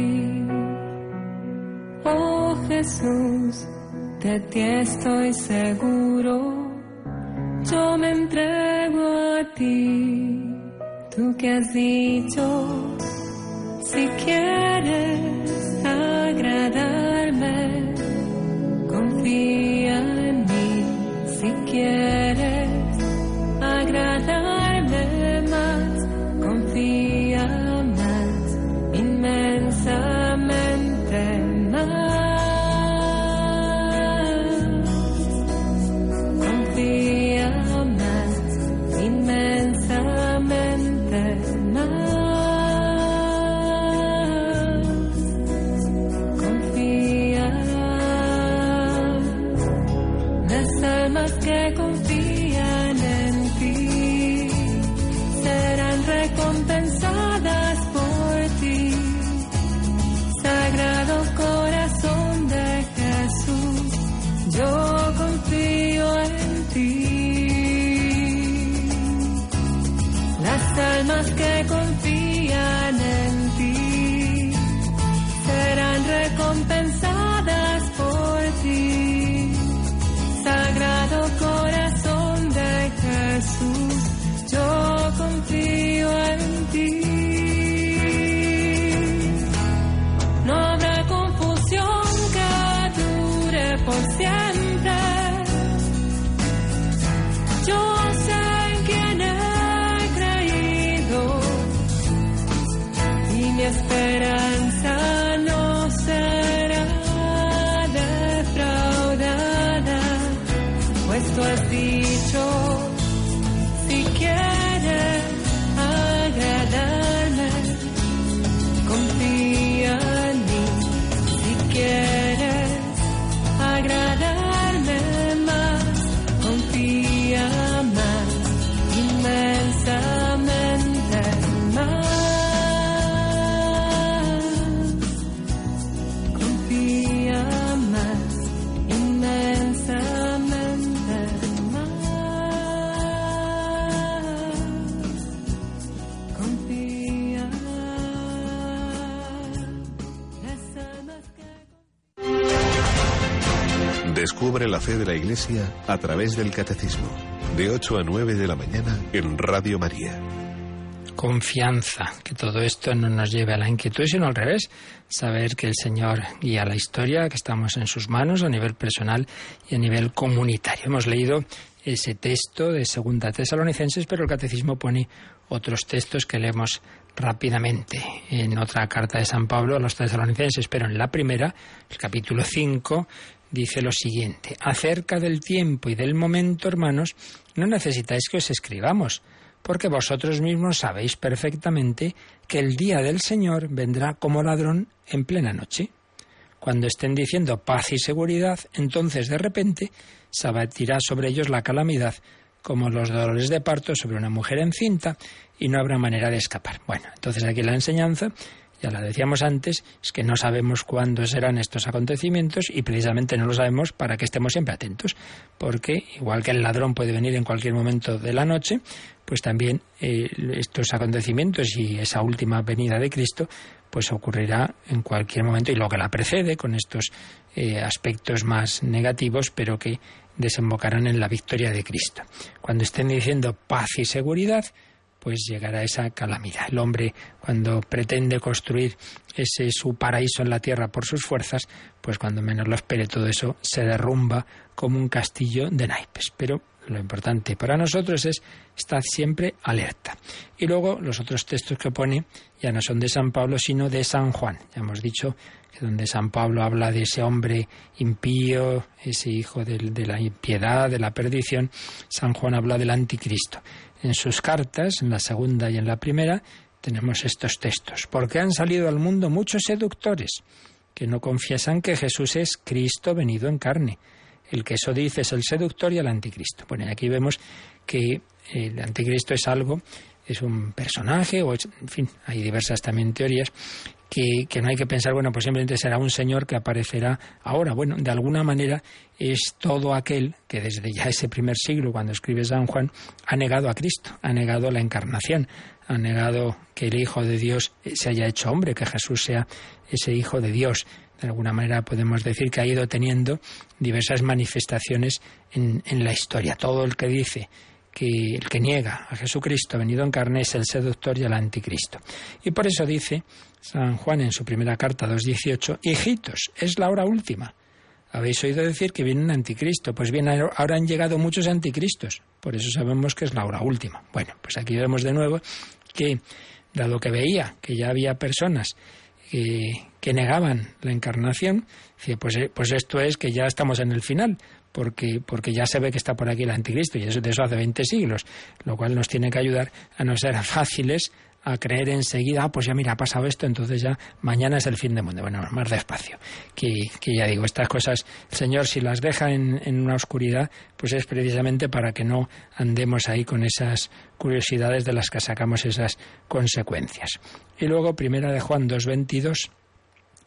Jesús, de ti estoy seguro, yo me entrego a ti, tú que has dicho, si quieres agradarme, confía en mí, si quieres que confían la fe de la Iglesia a través del Catecismo, de 8 a 9 de la mañana en Radio María. Confianza, que todo esto no nos lleve a la inquietud, sino al revés, saber que el Señor guía la historia, que estamos en sus manos a nivel personal y a nivel comunitario. Hemos leído ese texto de Segunda Tesalonicenses, pero el Catecismo pone otros textos que leemos rápidamente en otra carta de San Pablo a los tesalonicenses, pero en la primera, el capítulo 5, dice lo siguiente, acerca del tiempo y del momento, hermanos, no necesitáis que os escribamos, porque vosotros mismos sabéis perfectamente que el día del Señor vendrá como ladrón en plena noche. Cuando estén diciendo paz y seguridad, entonces de repente se abatirá sobre ellos la calamidad, como los dolores de parto sobre una mujer encinta, y no habrá manera de escapar. Bueno, entonces aquí la enseñanza, ya la decíamos antes, es que no sabemos cuándo serán estos acontecimientos y precisamente no lo sabemos para que estemos siempre atentos, porque igual que el ladrón puede venir en cualquier momento de la noche, pues también eh, estos acontecimientos y esa última venida de Cristo pues ocurrirá en cualquier momento y lo que la precede con estos eh, aspectos más negativos, pero que desembocarán en la victoria de Cristo. Cuando estén diciendo paz y seguridad, pues llegará esa calamidad. El hombre, cuando pretende construir ese su paraíso en la tierra por sus fuerzas, pues cuando menos lo espere todo eso se derrumba como un castillo de naipes. Pero lo importante para nosotros es estar siempre alerta. Y luego los otros textos que pone ya no son de San Pablo, sino de San Juan. Ya hemos dicho que donde San Pablo habla de ese hombre impío, ese hijo de, de la impiedad, de la perdición, San Juan habla del anticristo. En sus cartas, en la segunda y en la primera, tenemos estos textos. Porque han salido al mundo muchos seductores que no confiesan que Jesús es Cristo venido en carne. El que eso dice es el seductor y el anticristo. Bueno, aquí vemos que el anticristo es algo, es un personaje, o es- en fin, hay diversas también teorías, que, no hay que pensar, bueno, pues simplemente será un señor que aparecerá ahora. Bueno, de alguna manera es todo aquel que desde ya ese primer siglo, cuando escribe San Juan, ha negado a Cristo, ha negado la encarnación, ha negado que el Hijo de Dios se haya hecho hombre, que Jesús sea ese Hijo de Dios. De alguna manera podemos decir que ha ido teniendo diversas manifestaciones en, en la historia. Todo el que dice que el que niega a Jesucristo venido en carne es el seductor y el anticristo. Y por eso dice San Juan en su primera carta 2.18, hijitos, es la hora última. Habéis oído decir que viene un anticristo. Pues bien, ahora han llegado muchos anticristos. Por eso sabemos que es la hora última. Bueno, pues aquí vemos de nuevo que, dado que veía que ya había personas que, negaban la encarnación, pues, eh, pues esto es que ya estamos en el final, porque, porque ya se ve que está por aquí el anticristo, y eso de eso hace 20 siglos, lo cual nos tiene que ayudar a no ser *laughs* fáciles a creer enseguida, ah, pues ya mira, ha pasado esto, entonces ya mañana es el fin del mundo. Bueno, más despacio. Que, que ya digo, estas cosas, el Señor, si las deja en, en, una oscuridad, pues es precisamente para que no andemos ahí con esas curiosidades de las que sacamos esas consecuencias. Y luego, primera de Juan 2.22,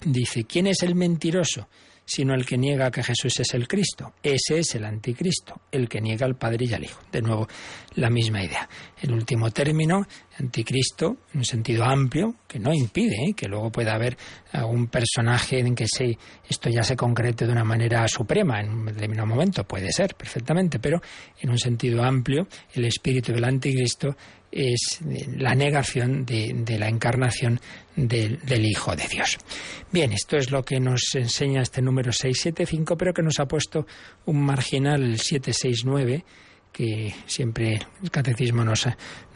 dice, ¿quién es el mentiroso? Sino el que niega que Jesús es el Cristo. Ese es el anticristo, el que niega al Padre y al Hijo. De nuevo, la misma idea. El último término, anticristo, en un sentido amplio, que no impide ¿eh? que luego pueda haber algún personaje en que se, esto ya se concrete de una manera suprema en un determinado momento, puede ser perfectamente, pero en un sentido amplio, el espíritu del anticristo es la negación de, la encarnación del, Hijo de Dios. Bien, esto es lo que nos enseña este número 675, pero que nos ha puesto un marginal 769 que siempre el catecismo nos,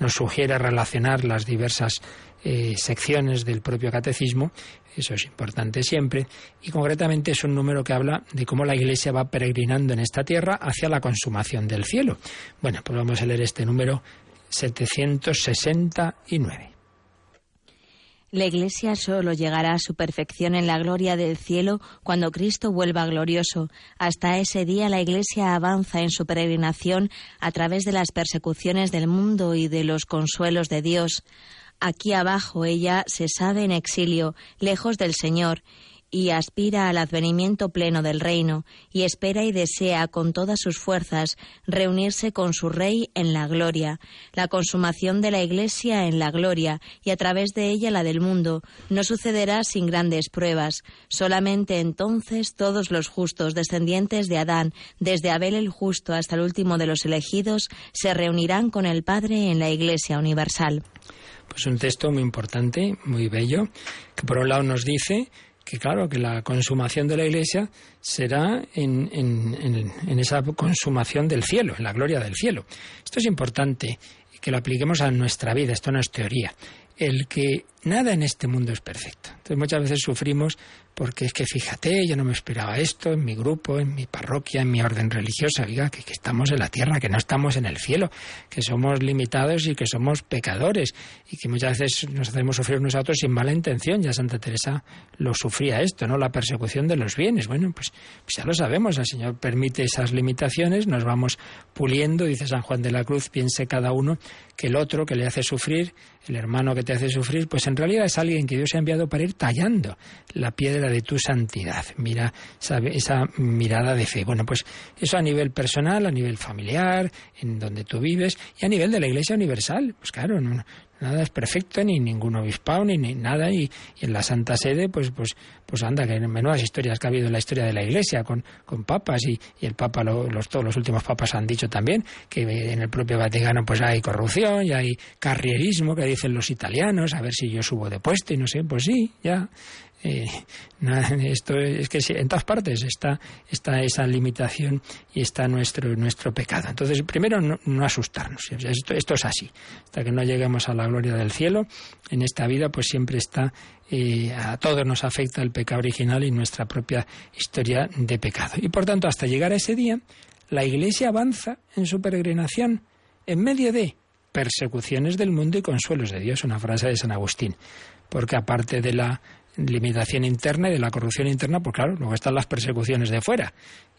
sugiere relacionar las diversas eh, secciones del propio catecismo, eso es importante siempre, y concretamente es un número que habla de cómo la Iglesia va peregrinando en esta tierra hacia la consumación del cielo. Bueno, pues vamos a leer este número 769. La Iglesia solo llegará a su perfección en la gloria del cielo cuando Cristo vuelva glorioso. Hasta ese día la Iglesia avanza en su peregrinación a través de las persecuciones del mundo y de los consuelos de Dios. Aquí abajo ella se sabe en exilio, lejos del Señor, y aspira al advenimiento pleno del reino, y espera y desea con todas sus fuerzas reunirse con su Rey en la gloria, la consumación de la Iglesia en la gloria, y a través de ella la del mundo, no sucederá sin grandes pruebas. Solamente entonces todos los justos, descendientes de Adán, desde Abel el justo hasta el último de los elegidos, se reunirán con el Padre en la Iglesia universal. Pues un texto muy importante, muy bello, que por un lado nos dice que claro, que la consumación de la Iglesia será en, en, esa consumación del cielo, en la gloria del cielo. Esto es importante que lo apliquemos a nuestra vida, esto no es teoría. El que nada en este mundo es perfecto. Entonces muchas veces sufrimos porque es que fíjate, yo no me esperaba esto en mi grupo, en mi parroquia, en mi orden religiosa, diga que, estamos en la tierra, que no estamos en el cielo, que somos limitados y que somos pecadores y que muchas veces nos hacemos sufrir unos a otros sin mala intención. Ya Santa Teresa lo sufría esto, ¿no? La persecución de los bienes. Bueno, pues, pues ya lo sabemos, el Señor permite esas limitaciones, nos vamos puliendo, dice San Juan de la Cruz, piense cada uno que el otro que le hace sufrir, el hermano que te hace sufrir, pues en realidad es alguien que Dios ha enviado para ir tallando la piedra de tu santidad. Mira esa mirada de fe. Bueno, pues eso a nivel personal, a nivel familiar, en donde tú vives y a nivel de la Iglesia Universal. Pues claro, no, nada es perfecto, ni ningún obispado, ni, nada, y, en la Santa Sede, pues, pues, pues anda, que en menudas historias que ha habido en la historia de la Iglesia con, con papas, y, y el Papa, los, todos los últimos papas han dicho también que en el propio Vaticano pues hay corrupción, y hay carrierismo, que dicen los italianos, a ver si yo subo de puesto, y no sé, pues sí, ya, eh, *laughs* esto es que en todas partes está, está esa limitación y está nuestro, nuestro pecado. Entonces, primero, no, asustarnos. Esto, esto, es así. Hasta que no lleguemos a la gloria del cielo, en esta vida, pues siempre está, eh, a todos nos afecta el pecado original y nuestra propia historia de pecado. Y por tanto, hasta llegar a ese día, la Iglesia avanza en su peregrinación en medio de persecuciones del mundo y consuelos de Dios, una frase de San Agustín. Porque aparte de la limitación interna y de la corrupción interna, pues claro, luego están las persecuciones de fuera.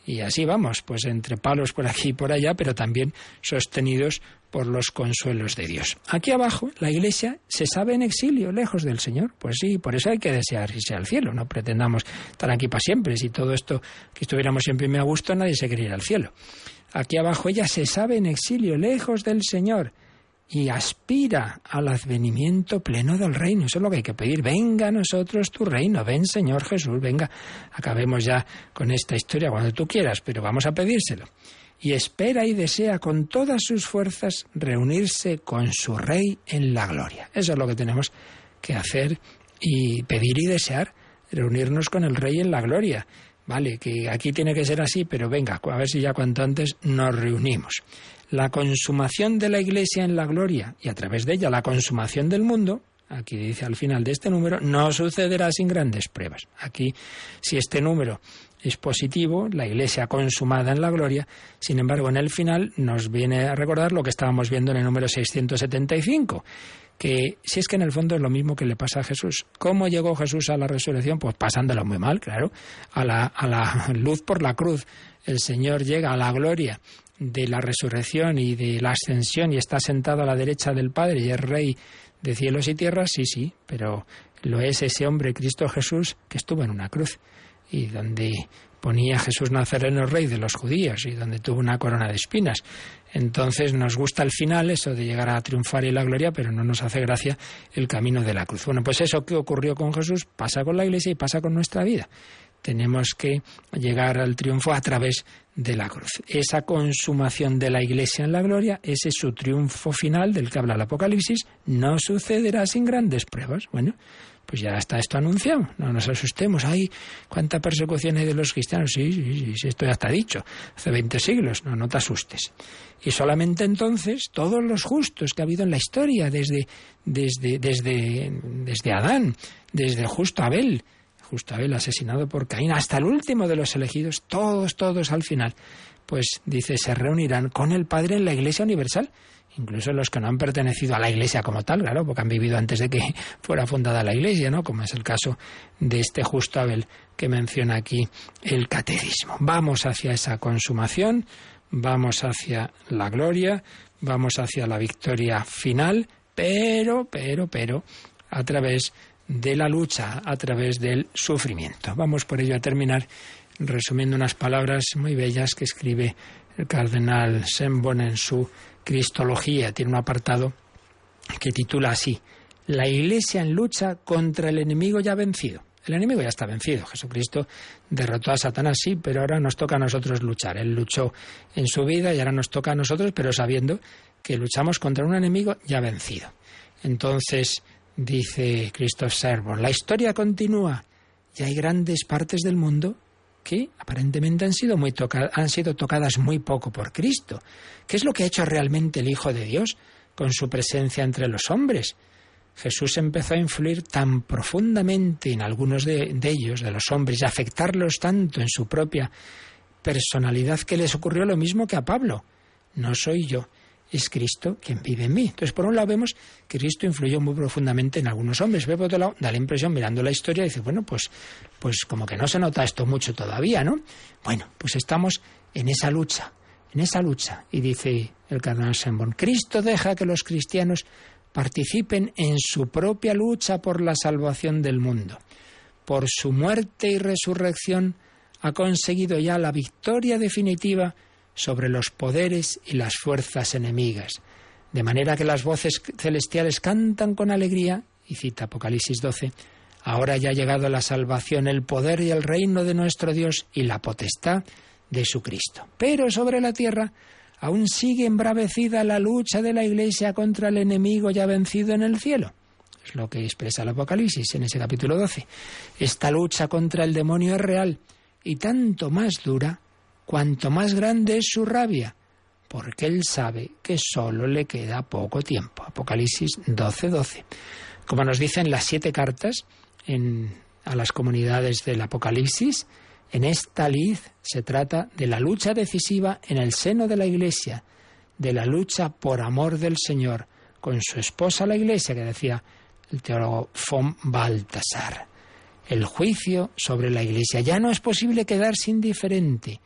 Y así vamos, pues entre palos por aquí y por allá, pero también sostenidos por los consuelos de Dios. Aquí abajo, la Iglesia se sabe en exilio, lejos del Señor. Pues sí, por eso hay que desear irse al cielo. No pretendamos estar aquí para siempre. Si todo esto que estuviéramos siempre me a gusto, nadie se quería ir al cielo. Aquí abajo ella se sabe en exilio, lejos del Señor y aspira al advenimiento pleno del reino. Eso es lo que hay que pedir. Venga a nosotros tu reino. Ven, Señor Jesús, venga. Acabemos ya con esta historia cuando tú quieras, pero vamos a pedírselo. Y espera y desea con todas sus fuerzas reunirse con su rey en la gloria. Eso es lo que tenemos que hacer y pedir y desear, reunirnos con el rey en la gloria. Vale, que aquí tiene que ser así, pero venga, a ver si ya cuanto antes nos reunimos la consumación de la Iglesia en la gloria y a través de ella la consumación del mundo, aquí dice al final de este número, no sucederá sin grandes pruebas. Aquí, si este número es positivo, la Iglesia consumada en la gloria, sin embargo, en el final nos viene a recordar lo que estábamos viendo en el número 675, que si es que en el fondo es lo mismo que le pasa a Jesús. ¿Cómo llegó Jesús a la resurrección? Pues pasándolo muy mal, claro, a la, a la luz por la cruz. El Señor llega a la gloria de la resurrección y de la ascensión y está sentado a la derecha del Padre y es Rey de cielos y tierras, sí, sí, pero lo es ese hombre, Cristo Jesús, que estuvo en una cruz y donde ponía Jesús Nazareno rey de los judíos y donde tuvo una corona de espinas. Entonces nos gusta el final, eso de llegar a triunfar y la gloria, pero no nos hace gracia el camino de la cruz. Bueno, pues eso que ocurrió con Jesús pasa con la Iglesia y pasa con nuestra vida. Tenemos que llegar al triunfo a través de la cruz. Esa consumación de la Iglesia en la gloria, ese es su triunfo final del que habla el Apocalipsis, no sucederá sin grandes pruebas. Bueno, pues ya está esto anunciado, no nos asustemos. Ay, cuánta persecución hay de los cristianos. Sí, sí, sí, esto ya está dicho, hace 20 siglos, no, no te asustes. Y solamente entonces todos los justos que ha habido en la historia, desde, desde, desde, desde Adán, desde el justo Abel, justo Abel asesinado por Caín, hasta el último de los elegidos, todos, todos al final, pues dice, se reunirán con el Padre en la Iglesia Universal, incluso los que no han pertenecido a la Iglesia como tal, claro, porque han vivido antes de que *laughs* fuera fundada la Iglesia, ¿no? Como es el caso de este justo Abel que menciona aquí el catecismo. Vamos hacia esa consumación, vamos hacia la gloria, vamos hacia la victoria final, pero, pero, pero, a través de la lucha a través del sufrimiento. Vamos por ello a terminar resumiendo unas palabras muy bellas que escribe el cardenal Sembon en su Cristología. Tiene un apartado que titula así, La Iglesia en lucha contra el enemigo ya vencido. El enemigo ya está vencido. Jesucristo derrotó a Satanás, sí, pero ahora nos toca a nosotros luchar. Él luchó en su vida y ahora nos toca a nosotros, pero sabiendo que luchamos contra un enemigo ya vencido. Entonces, dice Christoph Servo, la historia continúa y hay grandes partes del mundo que aparentemente han sido, muy han sido tocadas muy poco por Cristo. ¿Qué es lo que ha hecho realmente el Hijo de Dios con su presencia entre los hombres? Jesús empezó a influir tan profundamente en algunos de, de ellos, de los hombres, y afectarlos tanto en su propia personalidad que les ocurrió lo mismo que a Pablo. No soy yo, es Cristo quien vive en mí. Entonces, por un lado vemos que Cristo influyó muy profundamente en algunos hombres, pero por otro lado da la impresión, mirando la historia, dice, bueno, pues, pues como que no se nota esto mucho todavía, ¿no? Bueno, pues estamos en esa lucha, en esa lucha. Y dice el cardenal Sembon, Cristo deja que los cristianos participen en su propia lucha por la salvación del mundo. Por su muerte y resurrección ha conseguido ya la victoria definitiva sobre los poderes y las fuerzas enemigas, de manera que las voces celestiales cantan con alegría, y cita Apocalipsis 12, ahora ya ha llegado la salvación, el poder y el reino de nuestro Dios y la potestad de su Cristo. Pero sobre la tierra aún sigue embravecida la lucha de la Iglesia contra el enemigo ya vencido en el cielo. Es lo que expresa el Apocalipsis en ese capítulo 12. Esta lucha contra el demonio es real y tanto más dura cuanto más grande es su rabia, porque él sabe que solo le queda poco tiempo. Apocalipsis 12:12. 12. Como nos dicen las siete cartas a las comunidades del Apocalipsis, en esta lid se trata de la lucha decisiva en el seno de la Iglesia, de la lucha por amor del Señor con su esposa la Iglesia, que decía el teólogo von Baltasar. El juicio sobre la Iglesia ya no es posible quedarse indiferente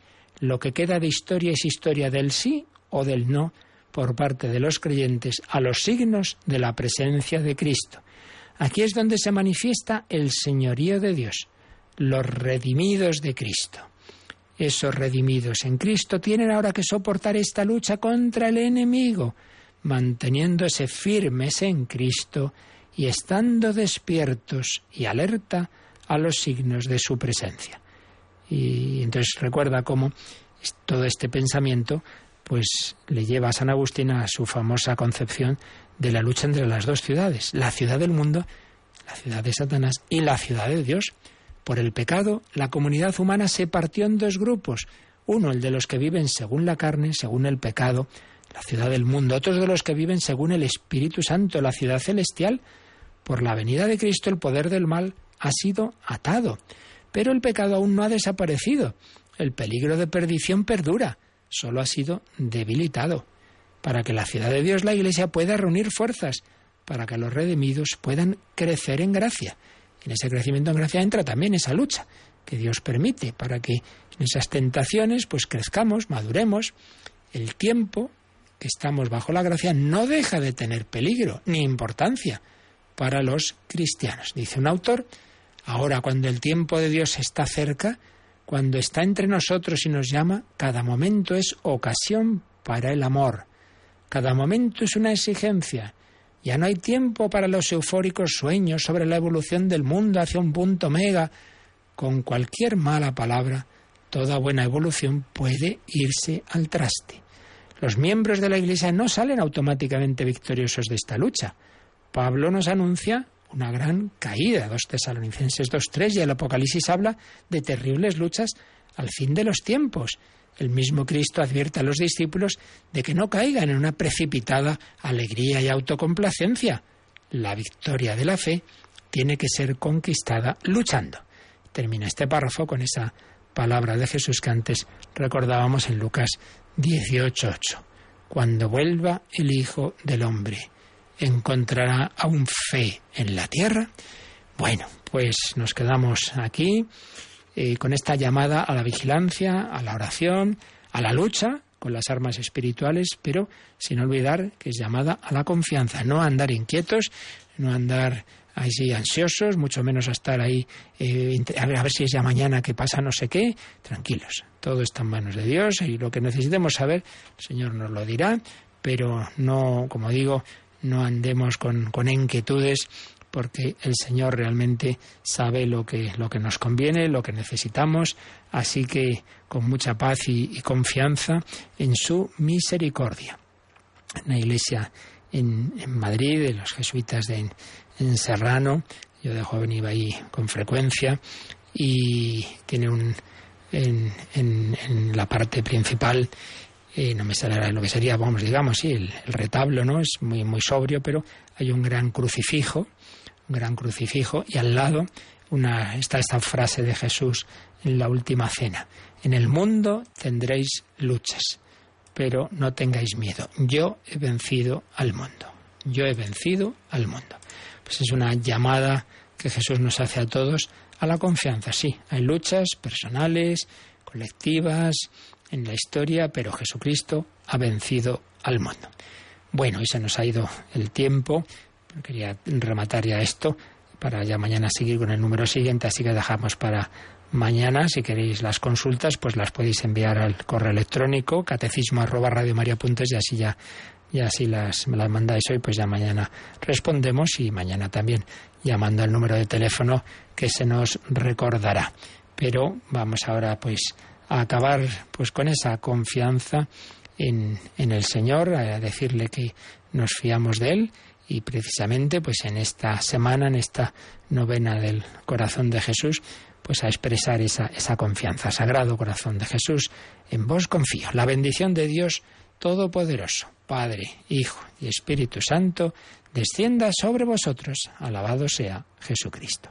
lo que queda de historia es historia del sí o del no por parte de los creyentes a los signos de la presencia de Cristo. Aquí es donde se manifiesta el señorío de Dios, los redimidos de Cristo. Esos redimidos en Cristo tienen ahora que soportar esta lucha contra el enemigo, manteniéndose firmes en Cristo y estando despiertos y alerta a los signos de su presencia. Y entonces recuerda cómo todo este pensamiento pues le lleva a San Agustín a su famosa concepción de la lucha entre las dos ciudades, la ciudad del mundo, la ciudad de Satanás y la ciudad de Dios. Por el pecado, la comunidad humana se partió en dos grupos, uno el de los que viven según la carne, según el pecado, la ciudad del mundo, otros de los que viven según el Espíritu Santo, la ciudad celestial. Por la venida de Cristo el poder del mal ha sido atado, pero el pecado aún no ha desaparecido. El peligro de perdición perdura, solo ha sido debilitado, para que la ciudad de Dios, la Iglesia, pueda reunir fuerzas, para que los redimidos puedan crecer en gracia. En ese crecimiento en gracia entra también esa lucha que Dios permite para que en esas tentaciones pues crezcamos, maduremos. El tiempo que estamos bajo la gracia no deja de tener peligro ni importancia para los cristianos. Dice un autor, ahora cuando el tiempo de Dios está cerca, cuando está entre nosotros y nos llama, cada momento es ocasión para el amor. Cada momento es una exigencia. Ya no hay tiempo para los eufóricos sueños sobre la evolución del mundo hacia un punto mega. Con cualquier mala palabra, toda buena evolución puede irse al traste. Los miembros de la Iglesia no salen automáticamente victoriosos de esta lucha. Pablo nos anuncia una gran caída. Dos Tesalonicenses 2.3 y el Apocalipsis habla de terribles luchas al fin de los tiempos. El mismo Cristo advierte a los discípulos de que no caigan en una precipitada alegría y autocomplacencia. La victoria de la fe tiene que ser conquistada luchando. Termina este párrafo con esa palabra de Jesús que antes recordábamos en Lucas 18.8. Cuando vuelva el Hijo del Hombre encontrará aún fe en la tierra? Bueno, pues nos quedamos aquí eh, con esta llamada a la vigilancia, a la oración, a la lucha con las armas espirituales, pero sin olvidar que es llamada a la confianza, no a andar inquietos, no a andar así ansiosos, mucho menos a estar ahí eh, a, ver, a ver si es ya mañana que pasa no sé qué, tranquilos, todo está en manos de Dios y lo que necesitemos saber, el Señor nos lo dirá, pero no, como digo, no andemos con, con inquietudes porque el Señor realmente sabe lo que, lo que nos conviene, lo que necesitamos, así que con mucha paz y, confianza en su misericordia. En la iglesia en, Madrid, de los jesuitas de en, Serrano, yo de joven iba ahí con frecuencia y tiene un en, en la parte principal no me sale lo que sería, vamos, digamos, sí, el, retablo, ¿no? Es muy, muy sobrio, pero hay un gran crucifijo, un gran crucifijo, y al lado una, está esta frase de Jesús en la última cena. En el mundo tendréis luchas, pero no tengáis miedo. Yo he vencido al mundo. Yo he vencido al mundo. Pues es una llamada que Jesús nos hace a todos a la confianza. Sí, hay luchas personales, colectivas, en la historia, pero Jesucristo ha vencido al mundo. Bueno, y se nos ha ido el tiempo. Quería rematar ya esto para ya mañana seguir con el número siguiente, así que dejamos para mañana. Si queréis las consultas, pues las podéis enviar al correo electrónico catecismo arroba y así ya y así las, las mandáis hoy, pues ya mañana respondemos y mañana también llamando al número de teléfono que se nos recordará. Pero vamos ahora pues a acabar pues con esa confianza en, en el Señor, a decirle que nos fiamos de Él y precisamente pues en esta semana, en esta novena del corazón de Jesús, pues a expresar esa, esa confianza. Sagrado corazón de Jesús, en vos confío. La bendición de Dios Todopoderoso, Padre, Hijo y Espíritu Santo, descienda sobre vosotros. Alabado sea Jesucristo.